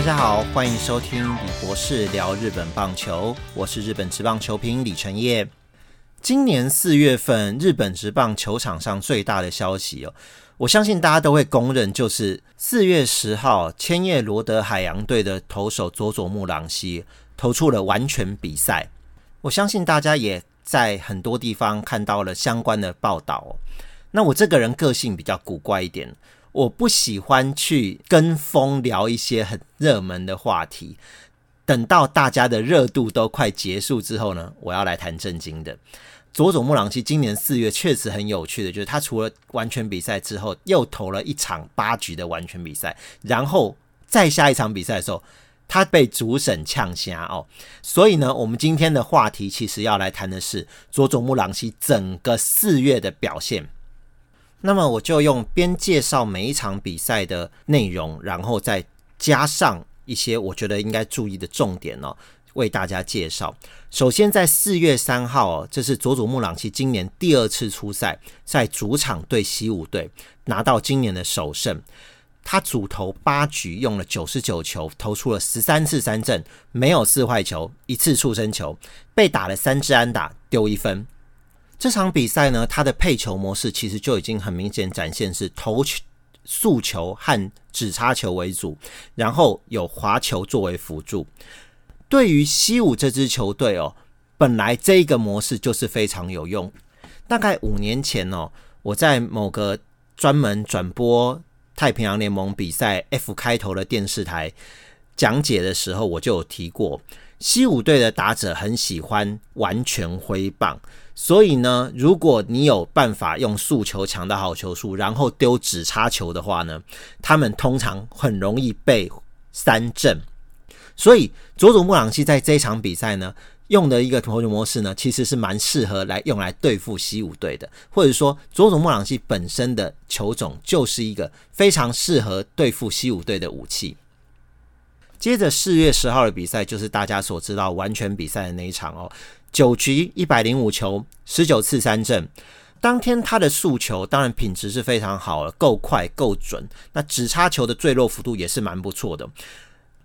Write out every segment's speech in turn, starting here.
大家好，欢迎收听李博士聊日本棒球，我是日本职棒球评李成业。今年四月份，日本职棒球场上最大的消息哦，我相信大家都会公认，就是四月十号，千叶罗德海洋队的投手佐佐木朗希投出了完全比赛。我相信大家也在很多地方看到了相关的报道。那我这个人个性比较古怪一点。我不喜欢去跟风聊一些很热门的话题，等到大家的热度都快结束之后呢，我要来谈正经的。佐佐木朗希今年四月确实很有趣的，就是他除了完全比赛之后，又投了一场八局的完全比赛，然后再下一场比赛的时候，他被主审呛瞎哦。所以呢，我们今天的话题其实要来谈的是佐佐木朗希整个四月的表现。那么我就用边介绍每一场比赛的内容，然后再加上一些我觉得应该注意的重点哦，为大家介绍。首先，在四月三号，这是佐佐木朗希今年第二次出赛，在主场对西武队拿到今年的首胜。他主投八局，用了九十九球，投出了十三次三振，没有四坏球，一次触身球，被打了三支安打，丢一分。这场比赛呢，它的配球模式其实就已经很明显展现是投球、速球和指叉球为主，然后有滑球作为辅助。对于西武这支球队哦，本来这一个模式就是非常有用。大概五年前哦，我在某个专门转播太平洋联盟比赛 F 开头的电视台讲解的时候，我就有提过，西武队的打者很喜欢完全挥棒。所以呢，如果你有办法用速球抢到好球数，然后丢直插球的话呢，他们通常很容易被三振。所以佐佐木朗希在这场比赛呢，用的一个投球模式呢，其实是蛮适合来用来对付西武队的，或者说佐佐木朗希本身的球种就是一个非常适合对付西武队的武器。接着四月十号的比赛，就是大家所知道完全比赛的那一场哦。九局一百零五球，十九次三振。当天他的速球当然品质是非常好了，够快够准。那只插球的坠落幅度也是蛮不错的。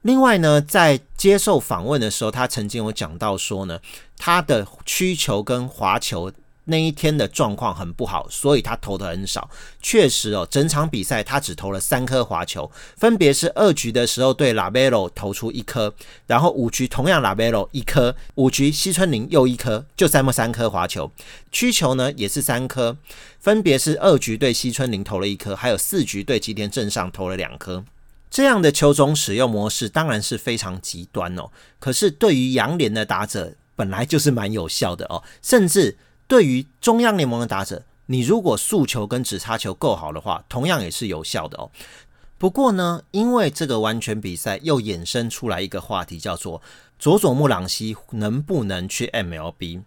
另外呢，在接受访问的时候，他曾经有讲到说呢，他的曲球跟滑球。那一天的状况很不好，所以他投的很少。确实哦，整场比赛他只投了三颗滑球，分别是二局的时候对拉贝罗投出一颗，然后五局同样拉贝罗一颗，五局西村林又一颗，就这么三颗滑球。曲球呢也是三颗，分别是二局对西村林投了一颗，还有四局对吉田镇上投了两颗。这样的球种使用模式当然是非常极端哦，可是对于洋联的打者本来就是蛮有效的哦，甚至。对于中央联盟的打者，你如果速球跟直插球够好的话，同样也是有效的哦。不过呢，因为这个完全比赛又衍生出来一个话题，叫做佐佐木朗希能不能去 MLB？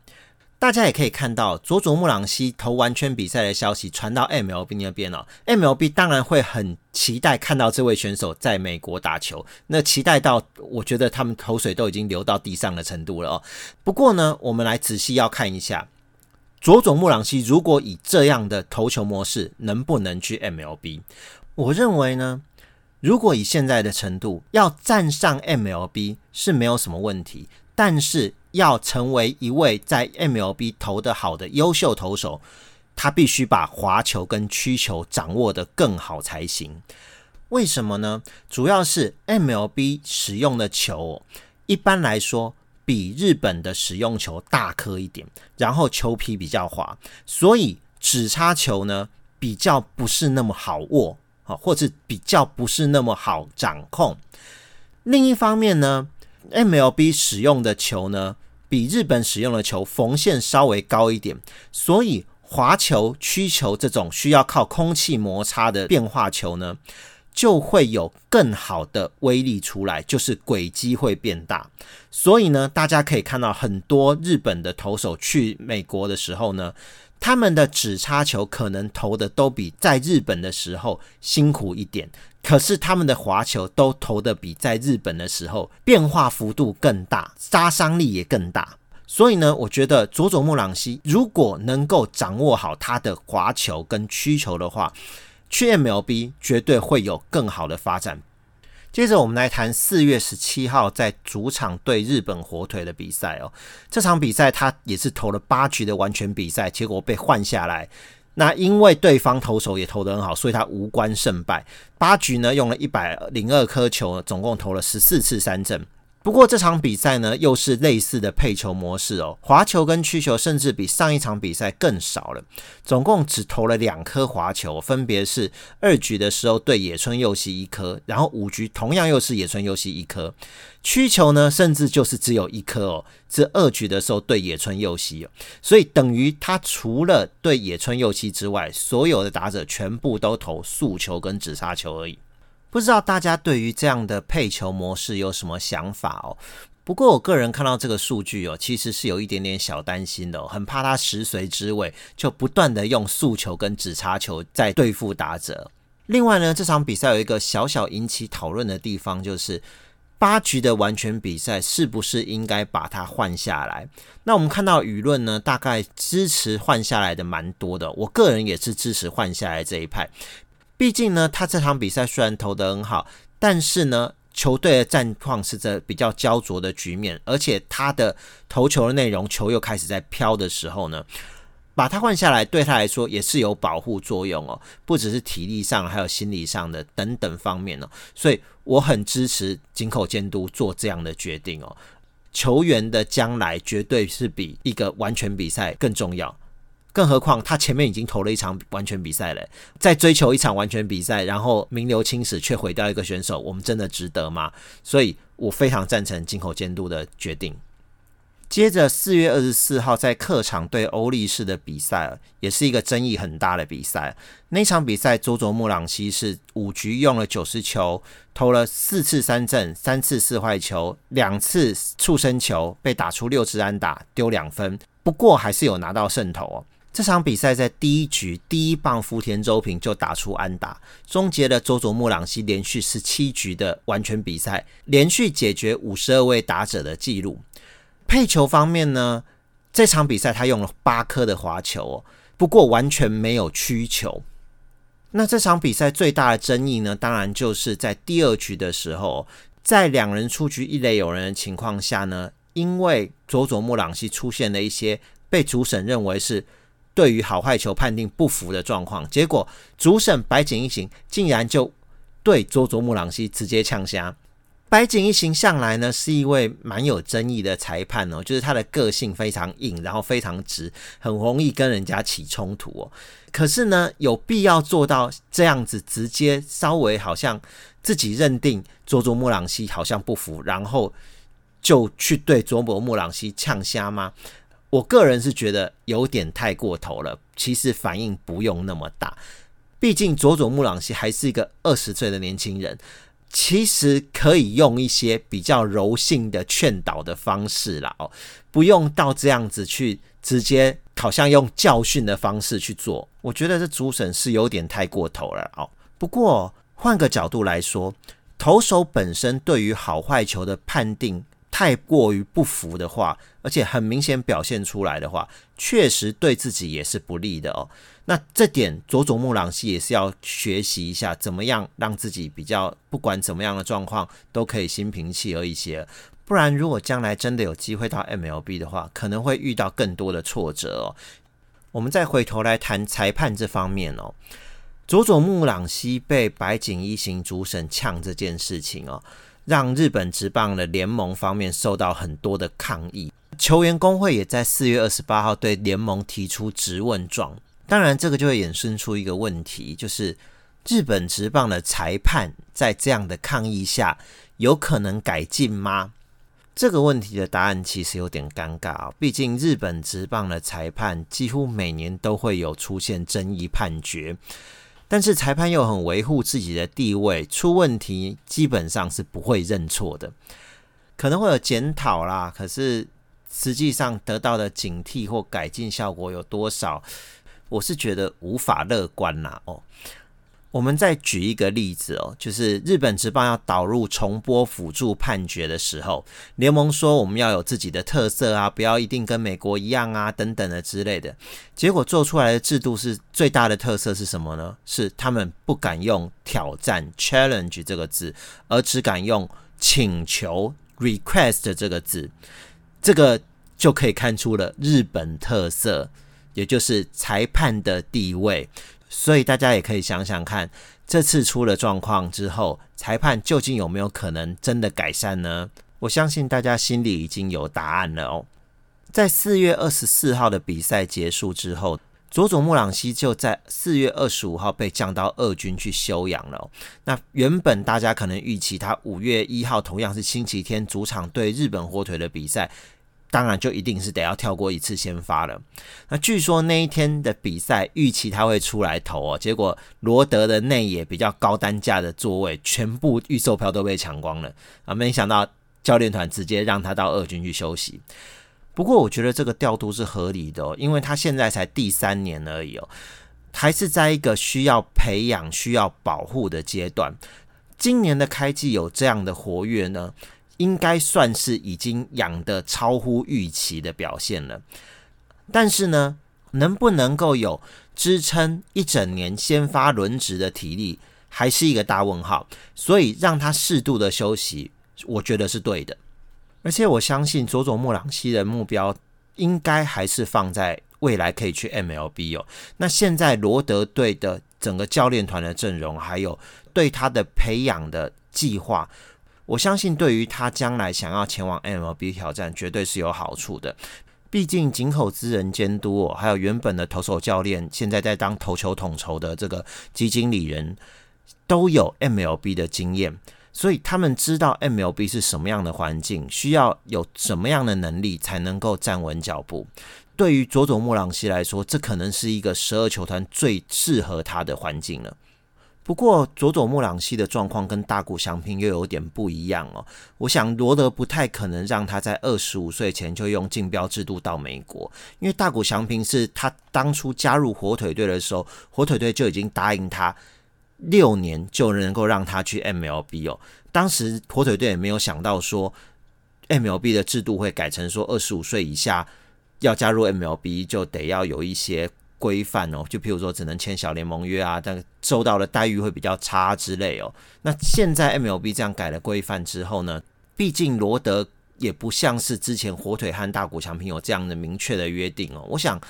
大家也可以看到，佐佐木朗希投完全比赛的消息传到 MLB 那边了。MLB 当然会很期待看到这位选手在美国打球，那期待到我觉得他们口水都已经流到地上的程度了哦。不过呢，我们来仔细要看一下。佐佐木朗希如果以这样的投球模式，能不能去 MLB？我认为呢，如果以现在的程度，要站上 MLB 是没有什么问题。但是要成为一位在 MLB 投的好的优秀投手，他必须把滑球跟曲球掌握的更好才行。为什么呢？主要是 MLB 使用的球，一般来说。比日本的使用球大颗一点，然后球皮比较滑，所以指叉球呢比较不是那么好握啊，或者比较不是那么好掌控。另一方面呢，MLB 使用的球呢比日本使用的球缝线稍微高一点，所以滑球、曲球这种需要靠空气摩擦的变化球呢。就会有更好的威力出来，就是轨迹会变大。所以呢，大家可以看到很多日本的投手去美国的时候呢，他们的指插球可能投的都比在日本的时候辛苦一点，可是他们的滑球都投的比在日本的时候变化幅度更大，杀伤力也更大。所以呢，我觉得佐佐木朗希如果能够掌握好他的滑球跟曲球的话，去 MLB 绝对会有更好的发展。接着我们来谈四月十七号在主场对日本火腿的比赛哦。这场比赛他也是投了八局的完全比赛，结果被换下来。那因为对方投手也投得很好，所以他无关胜败。八局呢用了一百零二颗球，总共投了十四次三振。不过这场比赛呢，又是类似的配球模式哦，滑球跟曲球甚至比上一场比赛更少了，总共只投了两颗滑球，分别是二局的时候对野村佑希一颗，然后五局同样又是野村佑希一颗，曲球呢甚至就是只有一颗哦，这二局的时候对野村佑希哦，所以等于他除了对野村佑希之外，所有的打者全部都投速球跟直杀球而已。不知道大家对于这样的配球模式有什么想法哦？不过我个人看到这个数据哦，其实是有一点点小担心的，很怕他食髓知味，就不断的用速球跟直插球在对付打者。另外呢，这场比赛有一个小小引起讨论的地方，就是八局的完全比赛是不是应该把它换下来？那我们看到舆论呢，大概支持换下来的蛮多的，我个人也是支持换下来这一派。毕竟呢，他这场比赛虽然投得很好，但是呢，球队的战况是在比较焦灼的局面，而且他的投球的内容，球又开始在飘的时候呢，把他换下来，对他来说也是有保护作用哦，不只是体力上，还有心理上的等等方面哦，所以我很支持井口监督做这样的决定哦，球员的将来绝对是比一个完全比赛更重要。更何况他前面已经投了一场完全比赛了，在追求一场完全比赛，然后名留青史却毁掉一个选手，我们真的值得吗？所以我非常赞成进口监督的决定。接着四月二十四号在客场对欧力士的比赛，也是一个争议很大的比赛。那场比赛佐佐木朗希是五局用了九十球，投了四次三振，三次四坏球，两次触身球，被打出六支安打，丢两分。不过还是有拿到胜投哦。这场比赛在第一局第一棒福田周平就打出安打，终结了佐佐木朗希连续十七局的完全比赛，连续解决五十二位打者的记录。配球方面呢，这场比赛他用了八颗的滑球，不过完全没有曲球。那这场比赛最大的争议呢，当然就是在第二局的时候，在两人出局一垒有人的情况下呢，因为佐佐木朗希出现了一些被主审认为是。对于好坏球判定不服的状况，结果主审白井一行竟然就对佐佐木朗希直接呛瞎。白井一行向来呢是一位蛮有争议的裁判哦，就是他的个性非常硬，然后非常直，很容易跟人家起冲突哦。可是呢，有必要做到这样子，直接稍微好像自己认定佐佐木朗希好像不服，然后就去对佐佐木朗希呛瞎吗？我个人是觉得有点太过头了，其实反应不用那么大。毕竟佐佐木朗希还是一个二十岁的年轻人，其实可以用一些比较柔性的劝导的方式啦，哦，不用到这样子去直接好像用教训的方式去做。我觉得这主审是有点太过头了哦。不过换个角度来说，投手本身对于好坏球的判定。太过于不服的话，而且很明显表现出来的话，确实对自己也是不利的哦。那这点佐佐木朗希也是要学习一下，怎么样让自己比较不管怎么样的状况都可以心平气和一些。不然，如果将来真的有机会到 MLB 的话，可能会遇到更多的挫折哦。我们再回头来谈裁判这方面哦，佐佐木朗希被白井一行主审呛这件事情哦。让日本职棒的联盟方面受到很多的抗议，球员工会也在四月二十八号对联盟提出质问状。当然，这个就会衍生出一个问题，就是日本职棒的裁判在这样的抗议下，有可能改进吗？这个问题的答案其实有点尴尬啊，毕竟日本职棒的裁判几乎每年都会有出现争议判决。但是裁判又很维护自己的地位，出问题基本上是不会认错的，可能会有检讨啦。可是实际上得到的警惕或改进效果有多少，我是觉得无法乐观啦。哦，我们再举一个例子哦，就是日本职棒要导入重播辅助判决的时候，联盟说我们要有自己的特色啊，不要一定跟美国一样啊，等等的之类的。结果做出来的制度是最大的特色是什么呢？是他们不敢用挑战 （challenge） 这个字，而只敢用请求 （request） 这个字。这个就可以看出了日本特色，也就是裁判的地位。所以大家也可以想想看，这次出了状况之后，裁判究竟有没有可能真的改善呢？我相信大家心里已经有答案了哦。在四月二十四号的比赛结束之后，佐佐木朗希就在四月二十五号被降到二军去休养了。那原本大家可能预期他五月一号同样是星期天主场对日本火腿的比赛。当然就一定是得要跳过一次先发了。那据说那一天的比赛预期他会出来投哦，结果罗德的内野比较高单价的座位，全部预售票都被抢光了啊！没想到教练团直接让他到二军去休息。不过我觉得这个调度是合理的哦，因为他现在才第三年而已哦，还是在一个需要培养、需要保护的阶段。今年的开季有这样的活跃呢？应该算是已经养的超乎预期的表现了，但是呢，能不能够有支撑一整年先发轮值的体力，还是一个大问号。所以让他适度的休息，我觉得是对的。而且我相信佐佐木朗希的目标应该还是放在未来可以去 MLB 哦。那现在罗德队的整个教练团的阵容，还有对他的培养的计划。我相信，对于他将来想要前往 MLB 挑战，绝对是有好处的。毕竟井口之人监督，哦，还有原本的投手教练，现在在当投球统筹的这个基金理人，都有 MLB 的经验，所以他们知道 MLB 是什么样的环境，需要有什么样的能力才能够站稳脚步。对于佐佐木朗希来说，这可能是一个十二球团最适合他的环境了。不过佐佐木朗希的状况跟大谷翔平又有点不一样哦。我想罗德不太可能让他在二十五岁前就用竞标制度到美国，因为大谷翔平是他当初加入火腿队的时候，火腿队就已经答应他六年就能够让他去 MLB 哦。当时火腿队也没有想到说 MLB 的制度会改成说二十五岁以下要加入 MLB 就得要有一些。规范哦，就譬如说只能签小联盟约啊，但受到的待遇会比较差之类哦。那现在 MLB 这样改了规范之后呢，毕竟罗德也不像是之前火腿和大谷翔平有这样的明确的约定哦。我想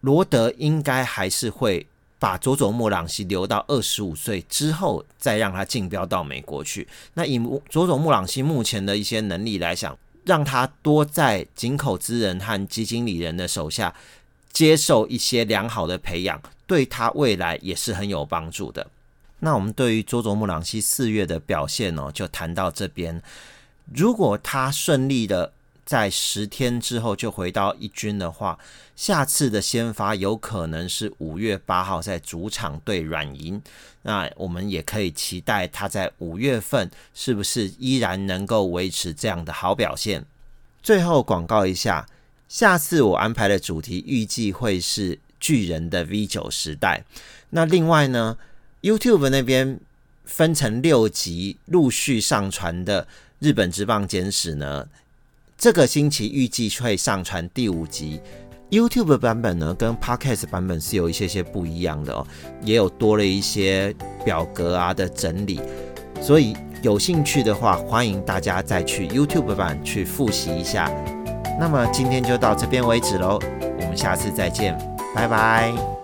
罗德应该还是会把佐佐木朗希留到二十五岁之后，再让他竞标到美国去。那以佐佐木朗希目前的一些能力来想，让他多在井口之人和基金理人的手下。接受一些良好的培养，对他未来也是很有帮助的。那我们对于佐佐木朗希四月的表现呢，就谈到这边。如果他顺利的在十天之后就回到一军的话，下次的先发有可能是五月八号在主场对软银。那我们也可以期待他在五月份是不是依然能够维持这样的好表现。最后广告一下。下次我安排的主题预计会是巨人的 V 九时代。那另外呢，YouTube 那边分成六集陆续上传的日本职棒简史呢，这个星期预计会上传第五集。YouTube 版本呢跟 Podcast 版本是有一些些不一样的哦，也有多了一些表格啊的整理，所以有兴趣的话，欢迎大家再去 YouTube 版去复习一下。那么今天就到这边为止喽，我们下次再见，拜拜。